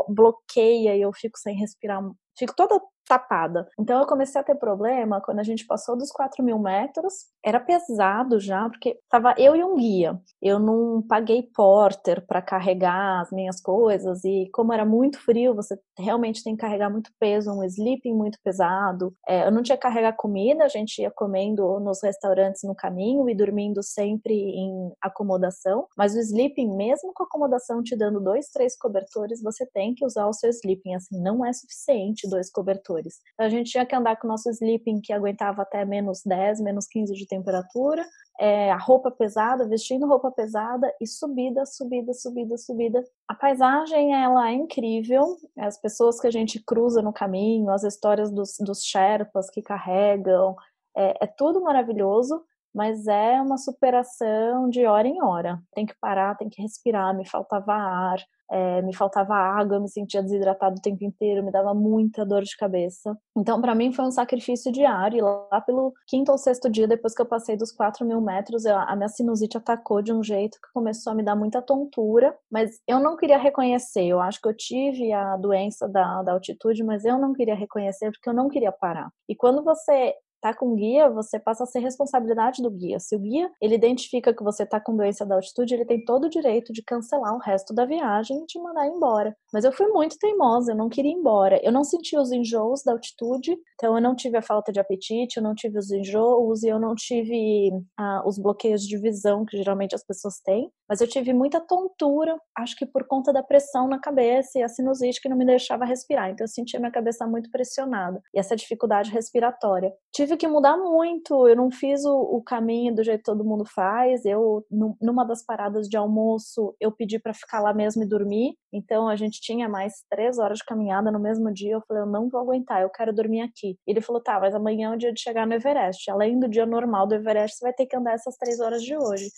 bloqueia e eu fico sem respirar, fico toda tapada. Então eu comecei a ter problema quando a gente passou dos 4 mil metros. Era pesado já, porque tava eu e um guia. Eu não paguei porter para carregar as minhas coisas e como era muito frio, você realmente tem que carregar muito peso, um sleeping muito pesado. É, eu não tinha que carregar comida, a gente ia comendo nos restaurantes no caminho e dormindo sempre em acomodação. Mas o sleeping, mesmo com a acomodação te dando dois, três cobertores, você tem que usar o seu sleeping. Assim, não é suficiente dois cobertores fatores. A gente tinha que andar com o nosso sleeping que aguentava até menos 10, menos 15 de temperatura, é, a roupa pesada, vestindo roupa pesada e subida, subida, subida, subida. A paisagem ela é incrível, as pessoas que a gente cruza no caminho, as histórias dos, dos Sherpas que carregam, é, é tudo maravilhoso, mas é uma superação de hora em hora. Tem que parar, tem que respirar, me faltava ar, é, me faltava água, me sentia desidratado o tempo inteiro, me dava muita dor de cabeça. Então, para mim, foi um sacrifício diário. E lá pelo quinto ou sexto dia, depois que eu passei dos 4 mil metros, eu, a minha sinusite atacou de um jeito que começou a me dar muita tontura, mas eu não queria reconhecer. Eu acho que eu tive a doença da, da altitude, mas eu não queria reconhecer porque eu não queria parar. E quando você tá com guia, você passa a ser responsabilidade do guia. Se o guia ele identifica que você tá com doença da altitude, ele tem todo o direito de cancelar o resto da viagem e te mandar embora. Mas eu fui muito teimosa, eu não queria ir embora. Eu não senti os enjoos da altitude, então eu não tive a falta de apetite, eu não tive os enjoos e eu não tive ah, os bloqueios de visão que geralmente as pessoas têm. Mas eu tive muita tontura, acho que por conta da pressão na cabeça e a sinusite que não me deixava respirar. Então eu sentia minha cabeça muito pressionada e essa dificuldade respiratória. Tive que mudar muito, eu não fiz o, o caminho do jeito que todo mundo faz. Eu, numa das paradas de almoço, eu pedi para ficar lá mesmo e dormir. Então a gente tinha mais três horas de caminhada no mesmo dia. Eu falei, eu não vou aguentar, eu quero dormir aqui. Ele falou, tá, mas amanhã é o dia de chegar no Everest. Além do dia normal do Everest, você vai ter que andar essas três horas de hoje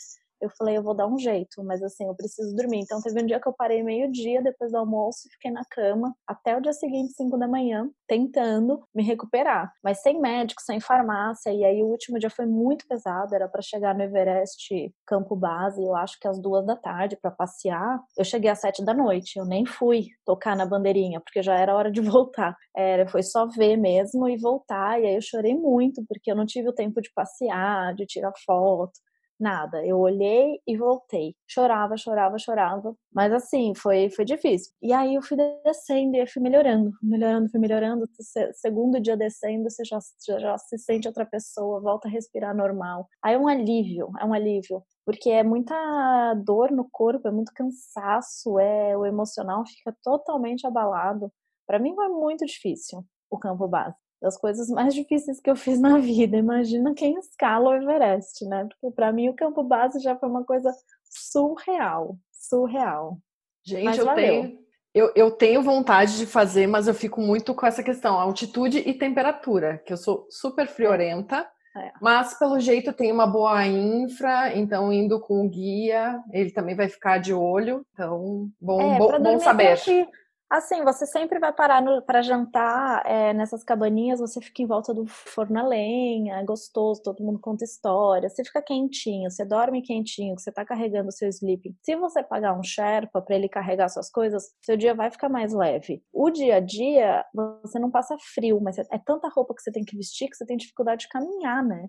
eu falei, eu vou dar um jeito, mas assim, eu preciso dormir. Então teve um dia que eu parei meio-dia depois do almoço e fiquei na cama até o dia seguinte, 5 da manhã, tentando me recuperar, mas sem médico, sem farmácia. E aí o último dia foi muito pesado, era para chegar no Everest Campo Base, eu acho que às duas da tarde para passear. Eu cheguei às sete da noite, eu nem fui tocar na bandeirinha, porque já era hora de voltar. Era, foi só ver mesmo e voltar. E aí eu chorei muito, porque eu não tive o tempo de passear, de tirar foto nada. Eu olhei e voltei. Chorava, chorava, chorava. Mas assim, foi, foi difícil. E aí eu fui descendo e fui melhorando, melhorando, fui melhorando. Segundo dia descendo, você já, já, já se sente outra pessoa, volta a respirar normal. Aí é um alívio, é um alívio. Porque é muita dor no corpo, é muito cansaço, é o emocional fica totalmente abalado. Para mim foi muito difícil o campo base das coisas mais difíceis que eu fiz na vida. Imagina quem escala o Everest, né? Porque para mim o campo base já foi uma coisa surreal, surreal. Gente, mas eu valeu. tenho eu, eu tenho vontade de fazer, mas eu fico muito com essa questão, altitude e temperatura, que eu sou super friorenta. É. Mas pelo jeito tem uma boa infra, então indo com o guia, ele também vai ficar de olho. Então, bom, é, bom, bom saber. Aqui, Assim, você sempre vai parar para jantar é, nessas cabaninhas, você fica em volta do forno a lenha, é gostoso, todo mundo conta história, você fica quentinho, você dorme quentinho, você tá carregando o seu sleeping. Se você pagar um Sherpa para ele carregar suas coisas, seu dia vai ficar mais leve. O dia a dia, você não passa frio, mas é tanta roupa que você tem que vestir que você tem dificuldade de caminhar, né?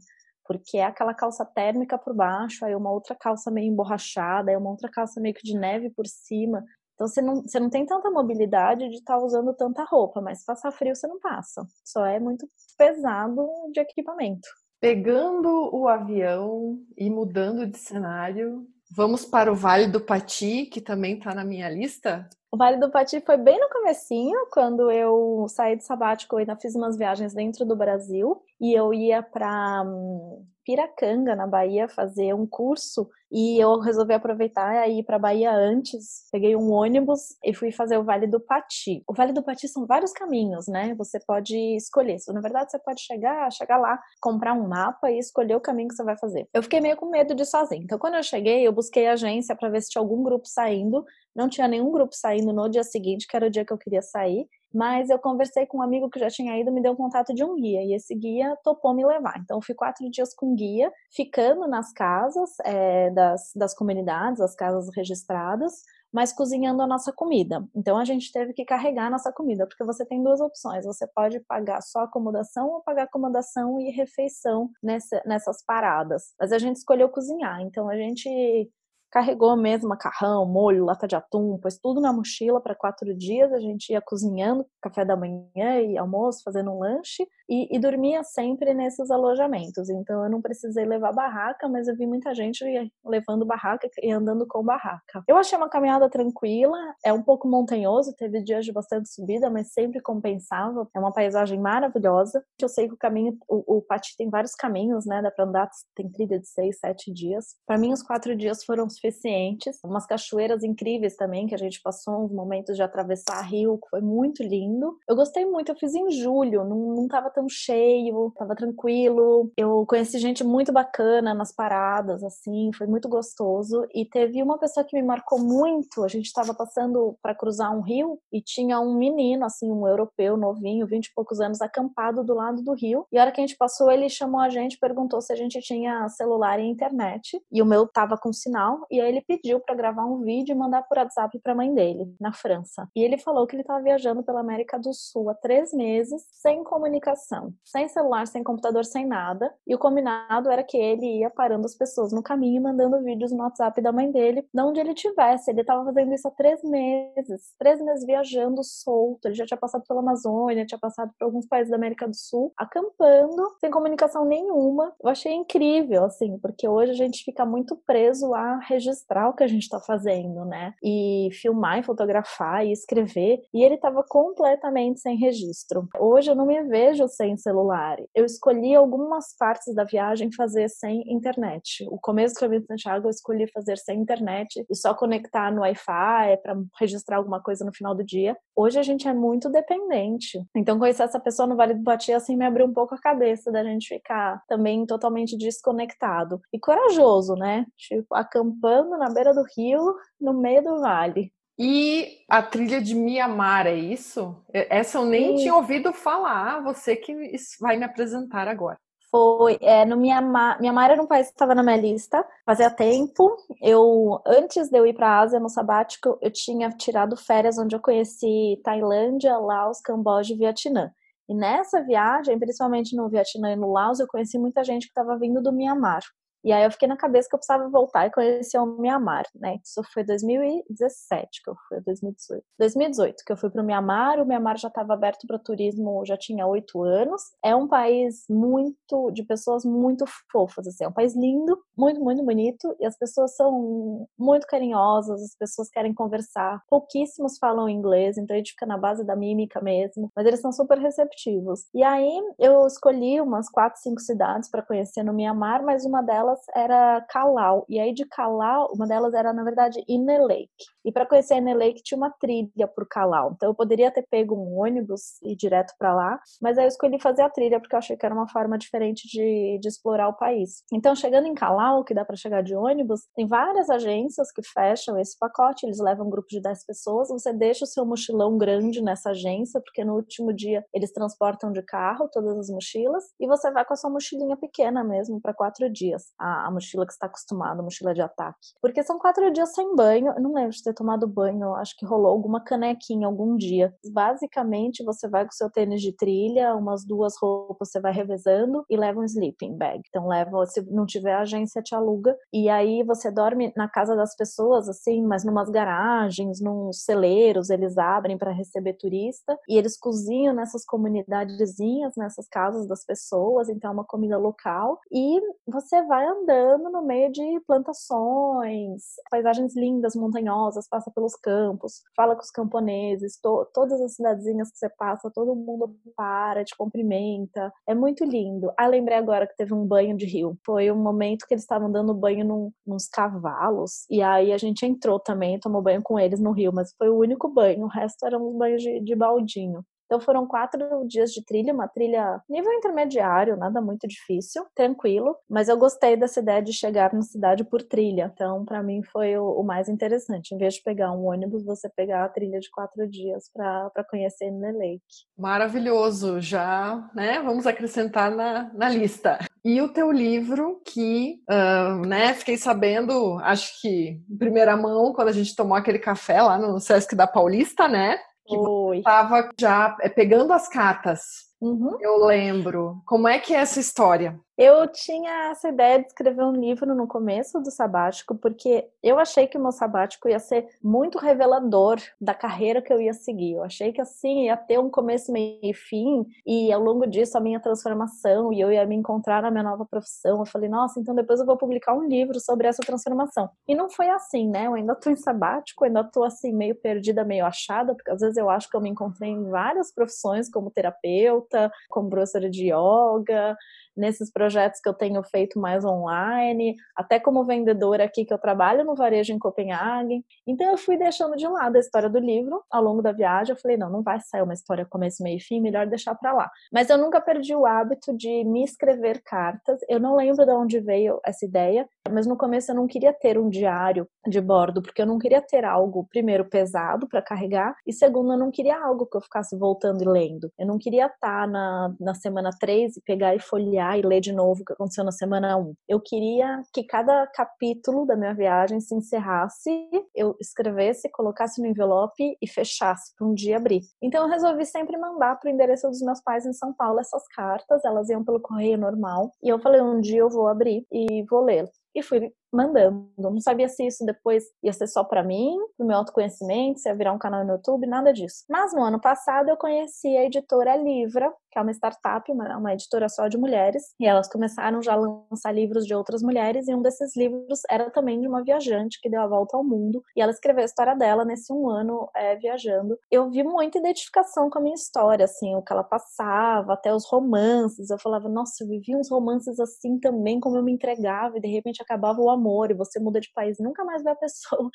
porque é aquela calça térmica por baixo, aí uma outra calça meio emborrachada, aí uma outra calça meio que de neve por cima. Então você não, você não tem tanta mobilidade de estar tá usando tanta roupa, mas passar frio você não passa. Só é muito pesado de equipamento. Pegando o avião e mudando de cenário, vamos para o Vale do Pati, que também está na minha lista. O Vale do Pati foi bem no comecinho, quando eu saí de sabático e ainda fiz umas viagens dentro do Brasil e eu ia para hum, Piracanga, na Bahia, fazer um curso e eu resolvi aproveitar e ir para Bahia antes. Peguei um ônibus e fui fazer o Vale do Pati. O Vale do Pati são vários caminhos, né? Você pode escolher. Na verdade, você pode chegar, chegar lá, comprar um mapa e escolher o caminho que você vai fazer. Eu fiquei meio com medo de ir sozinha. Então, quando eu cheguei, eu busquei a agência para ver se tinha algum grupo saindo. Não tinha nenhum grupo saindo no dia seguinte, que era o dia que eu queria sair mas eu conversei com um amigo que já tinha ido, me deu o contato de um guia, e esse guia topou me levar. Então, eu fui quatro dias com guia, ficando nas casas é, das, das comunidades, as casas registradas, mas cozinhando a nossa comida. Então, a gente teve que carregar a nossa comida, porque você tem duas opções: você pode pagar só acomodação ou pagar acomodação e refeição nessa, nessas paradas. Mas a gente escolheu cozinhar, então a gente carregou mesmo macarrão, molho, lata de atum, pôs tudo na mochila para quatro dias. A gente ia cozinhando café da manhã e almoço, fazendo um lanche e, e, dormia sempre nesses alojamentos. Então eu não precisei levar barraca, mas eu vi muita gente levando barraca e andando com barraca. Eu achei uma caminhada tranquila, é um pouco montanhoso, teve dias de bastante subida, mas sempre compensava. É uma paisagem maravilhosa. Eu sei que o caminho, o, o Pati tem vários caminhos, né? Dá para andar, tem trilha de seis, sete dias. Para mim, os quatro dias foram suficientes. Umas cachoeiras incríveis também, que a gente passou uns momentos de atravessar rio, que foi muito lindo. Eu gostei muito, eu fiz em julho, não, não tava tão cheio, tava tranquilo. Eu conheci gente muito bacana nas paradas, assim, foi muito gostoso. E teve uma pessoa que me marcou muito. A gente tava passando para cruzar um rio e tinha um menino, assim, um europeu novinho, vinte e poucos anos, acampado do lado do rio. E a hora que a gente passou, ele chamou a gente, perguntou se a gente tinha celular e internet. E o meu tava com sinal. E aí ele pediu para gravar um vídeo e mandar por WhatsApp para a mãe dele, na França. E ele falou que ele estava viajando pela América do Sul há três meses, sem comunicação, sem celular, sem computador, sem nada. E o combinado era que ele ia parando as pessoas no caminho e mandando vídeos no WhatsApp da mãe dele, de onde ele tivesse. Ele estava fazendo isso há três meses, três meses viajando solto. Ele já tinha passado pela Amazônia, tinha passado por alguns países da América do Sul, acampando, sem comunicação nenhuma. Eu achei incrível, assim, porque hoje a gente fica muito preso a registrar o que a gente está fazendo, né? E filmar, e fotografar e escrever. E ele estava completamente sem registro. Hoje eu não me vejo sem celular. Eu escolhi algumas partes da viagem fazer sem internet. O começo do caminho de Santiago eu escolhi fazer sem internet e só conectar no Wi-Fi para registrar alguma coisa no final do dia. Hoje a gente é muito dependente. Então conhecer essa pessoa no Vale do Pati assim me abriu um pouco a cabeça da gente ficar também totalmente desconectado. E corajoso, né? Tipo, acampando na beira do rio, no meio do vale. E a trilha de Mianmar, é isso? Essa eu nem Sim. tinha ouvido falar, você que vai me apresentar agora. Foi, é, no Mianmar, Mianmar era um país que estava na minha lista fazia tempo. Eu, antes de eu ir para a Ásia no sabático, eu tinha tirado férias onde eu conheci Tailândia, Laos, Camboja e Vietnã. E nessa viagem, principalmente no Vietnã e no Laos, eu conheci muita gente que estava vindo do Mianmar. E aí eu fiquei na cabeça que eu precisava voltar e conhecer o Mianmar, né? Isso foi 2017 que eu fui, 2018. 2018 que eu fui para o Mianmar, o Mianmar já estava aberto para turismo, já tinha oito anos. É um país muito de pessoas muito fofas, assim, é um país lindo, muito muito bonito e as pessoas são muito carinhosas, as pessoas querem conversar. Pouquíssimos falam inglês, então a gente fica na base da mímica mesmo, mas eles são super receptivos. E aí eu escolhi umas quatro, cinco cidades para conhecer no Mianmar, mas uma delas delas era Calau. E aí de Calau, uma delas era, na verdade, Inner Lake. E para conhecer Inner Lake tinha uma trilha por Calau. Então eu poderia ter pego um ônibus e ir direto para lá, mas aí eu escolhi fazer a trilha porque eu achei que era uma forma diferente de, de explorar o país. Então chegando em Calau, que dá para chegar de ônibus, tem várias agências que fecham esse pacote, eles levam um grupo de 10 pessoas, você deixa o seu mochilão grande nessa agência, porque no último dia eles transportam de carro todas as mochilas, e você vai com a sua mochilinha pequena mesmo para quatro dias, a, a mochila que está acostumada, a mochila de ataque. Porque são quatro dias sem banho, não lembro de ter tomado banho, acho que rolou alguma canequinha algum dia. Basicamente, você vai com seu tênis de trilha, umas duas roupas você vai revezando e leva um sleeping bag. Então leva, se não tiver agência, te aluga. E aí você dorme na casa das pessoas, assim, mas numas garagens, num celeiros, eles abrem para receber turista e eles cozinham nessas comunidadezinhas, nessas casas das pessoas, então é uma comida local e você vai andando no meio de plantações, paisagens lindas, montanhosas, passa pelos campos, fala com os camponeses, to todas as cidadezinhas que você passa, todo mundo para, te cumprimenta, é muito lindo. Ah, lembrei agora que teve um banho de rio, foi um momento que eles estavam dando banho num, nos cavalos e aí a gente entrou também, tomou banho com eles no rio, mas foi o único banho, o resto eram os banhos de, de baldinho. Então foram quatro dias de trilha, uma trilha nível intermediário, nada muito difícil, tranquilo, mas eu gostei dessa ideia de chegar na cidade por trilha. Então, para mim foi o, o, mais interessante. Em vez de pegar um ônibus, você pegar a trilha de quatro dias para conhecer Lake. Maravilhoso, já, né? Vamos acrescentar na, na lista. E o teu livro, que, uh, né, fiquei sabendo, acho que em primeira mão, quando a gente tomou aquele café lá no Sesc da Paulista, né? Que estava já é, pegando as cartas. Uhum. Eu lembro. Como é que é essa história? Eu tinha essa ideia de escrever um livro no começo do sabático, porque eu achei que o meu sabático ia ser muito revelador da carreira que eu ia seguir. Eu achei que assim ia ter um começo, meio e fim, e ao longo disso a minha transformação, e eu ia me encontrar na minha nova profissão. Eu falei, nossa, então depois eu vou publicar um livro sobre essa transformação. E não foi assim, né? Eu ainda tô em sabático, ainda tô assim meio perdida, meio achada, porque às vezes eu acho que eu me encontrei em várias profissões, como terapeuta, como professora de yoga, nesses projetos que eu tenho feito mais online, até como vendedora aqui que eu trabalho no varejo em Copenhague. Então eu fui deixando de lado a história do livro ao longo da viagem. Eu falei, não, não vai sair uma história começo, meio e fim, melhor deixar para lá. Mas eu nunca perdi o hábito de me escrever cartas. Eu não lembro de onde veio essa ideia, mas no começo eu não queria ter um diário de bordo, porque eu não queria ter algo, primeiro, pesado para carregar, e segundo, eu não queria algo que eu ficasse voltando e lendo. Eu não queria estar na, na semana 3 e pegar e folhear e ler de novo o que aconteceu na semana 1. Eu queria que cada capítulo da minha viagem se encerrasse, eu escrevesse, colocasse no envelope e fechasse para um dia abrir. Então eu resolvi sempre mandar para o endereço dos meus pais em São Paulo essas cartas, elas iam pelo correio normal, e eu falei, um dia eu vou abrir e vou ler e fui mandando. Não sabia se isso depois ia ser só para mim, pro meu autoconhecimento, se ia virar um canal no YouTube, nada disso. Mas no ano passado eu conheci a editora Livra, que é uma startup, uma, uma editora só de mulheres, e elas começaram já a lançar livros de outras mulheres, e um desses livros era também de uma viajante que deu a volta ao mundo, e ela escreveu a história dela nesse um ano é, viajando. Eu vi muita identificação com a minha história, assim, o que ela passava, até os romances. Eu falava, nossa, eu vivi uns romances assim também, como eu me entregava, e de repente acabava o amor, e você muda de país nunca mais vê a pessoa.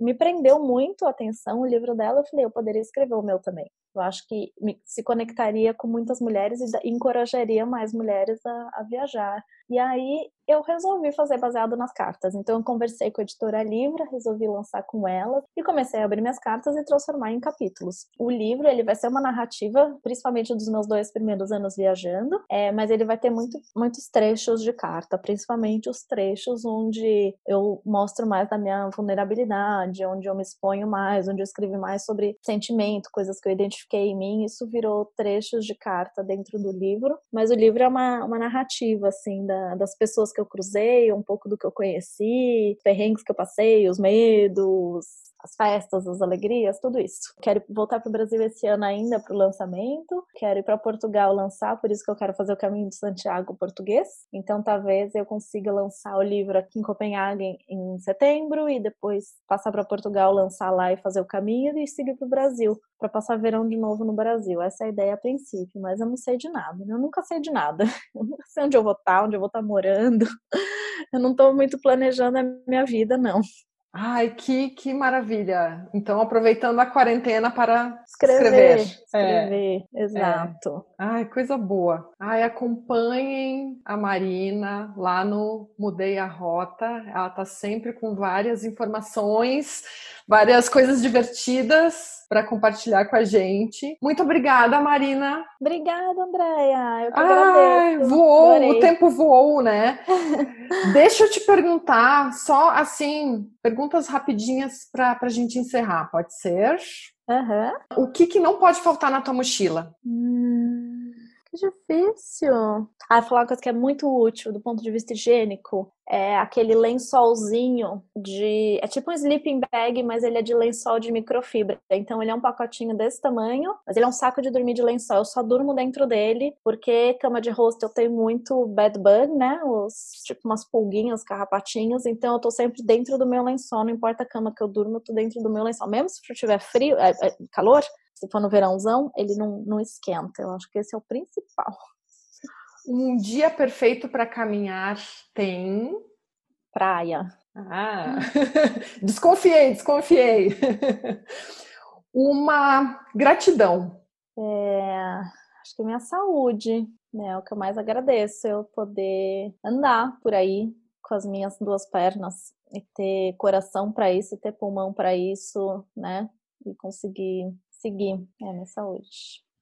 Me prendeu muito a atenção o livro dela, eu falei, eu poderia escrever o meu também. Eu acho que me, se conectaria com muitas mulheres e encorajaria mais mulheres a, a viajar. E aí eu resolvi fazer baseado nas cartas. Então eu conversei com a editora Livra, resolvi lançar com ela e comecei a abrir minhas cartas e transformar em capítulos. O livro ele vai ser uma narrativa, principalmente dos meus dois primeiros anos viajando, é, mas ele vai ter muito, muitos trechos de carta, principalmente os trechos onde eu mostro mais da minha vulnerabilidade, onde eu me exponho mais, onde eu escrevi mais sobre sentimento, coisas que eu identifiquei em mim. Isso virou trechos de carta dentro do livro, mas o livro é uma, uma narrativa assim da, das pessoas que eu cruzei, um pouco do que eu conheci, perrengues que eu passei, os medos, as festas, as alegrias, tudo isso. Quero voltar para o Brasil esse ano ainda para o lançamento. Quero ir para Portugal lançar, por isso que eu quero fazer o Caminho de Santiago português. Então, talvez eu consiga lançar o livro aqui em Copenhague em setembro e depois passar para Portugal, lançar lá e fazer o caminho e seguir para o Brasil para passar verão de novo no Brasil. Essa é a ideia a princípio, mas eu não sei de nada. Né? Eu nunca sei de nada. Eu nunca sei onde eu vou estar, onde eu vou estar morando. eu não estou muito planejando a minha vida, não. Ai, que, que maravilha! Então, aproveitando a quarentena para escrever. Escrever, escrever. É, exato. É. Ai, coisa boa. Ai, acompanhem a Marina lá no Mudei a Rota. Ela tá sempre com várias informações, várias coisas divertidas para compartilhar com a gente. Muito obrigada, Marina. Obrigada, Andréia. Eu que Ai, agradeço. voou, Adorei. o tempo voou, né? Deixa eu te perguntar, só assim, perguntas rapidinhas para a gente encerrar, pode ser? Uhum. O que, que não pode faltar na tua mochila? Hum, que difícil. Ah, falar uma coisa que é muito útil do ponto de vista higiênico é aquele lençolzinho de. É tipo um sleeping bag, mas ele é de lençol de microfibra. Então ele é um pacotinho desse tamanho, mas ele é um saco de dormir de lençol. Eu só durmo dentro dele, porque cama de rosto eu tenho muito bed bug, né? Os, tipo umas pulguinhas, carrapatinhos. Então eu tô sempre dentro do meu lençol, não importa a cama que eu durmo, eu tô dentro do meu lençol. Mesmo se tiver frio, é, é, calor, se for no verãozão, ele não, não esquenta. Eu acho que esse é o principal. Um dia perfeito para caminhar tem praia. Ah, desconfiei, desconfiei. Uma gratidão. É, acho que minha saúde, né? É o que eu mais agradeço, eu poder andar por aí com as minhas duas pernas e ter coração para isso, ter pulmão para isso, né? E conseguir seguir é minha saúde.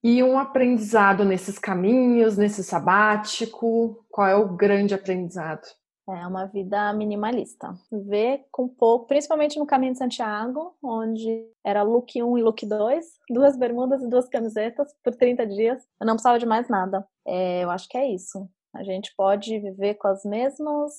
E um aprendizado nesses caminhos, nesse sabático, qual é o grande aprendizado? É uma vida minimalista. Ver com pouco, principalmente no caminho de Santiago, onde era look 1 e look 2, duas bermudas e duas camisetas por 30 dias. Eu não precisava de mais nada. É, eu acho que é isso. A gente pode viver com as mesmas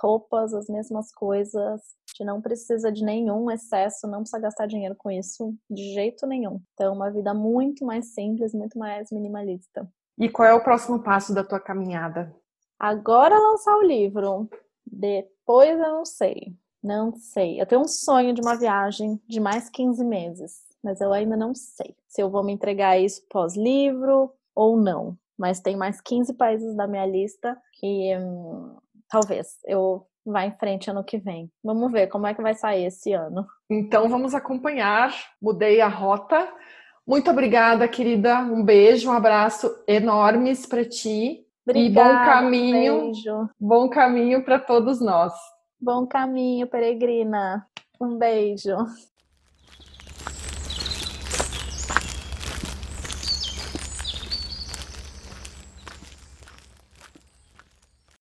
roupas, as mesmas coisas. Não precisa de nenhum excesso, não precisa gastar dinheiro com isso de jeito nenhum. Então, uma vida muito mais simples, muito mais minimalista. E qual é o próximo passo da tua caminhada? Agora lançar o livro. Depois eu não sei. Não sei. Eu tenho um sonho de uma viagem de mais 15 meses, mas eu ainda não sei se eu vou me entregar isso pós-livro ou não mas tem mais 15 países da minha lista que hum, talvez eu vá em frente ano que vem. Vamos ver como é que vai sair esse ano. Então vamos acompanhar. Mudei a rota. Muito obrigada, querida. Um beijo, um abraço enormes para ti. Obrigada, e bom caminho. Um beijo. Bom caminho para todos nós. Bom caminho, peregrina. Um beijo.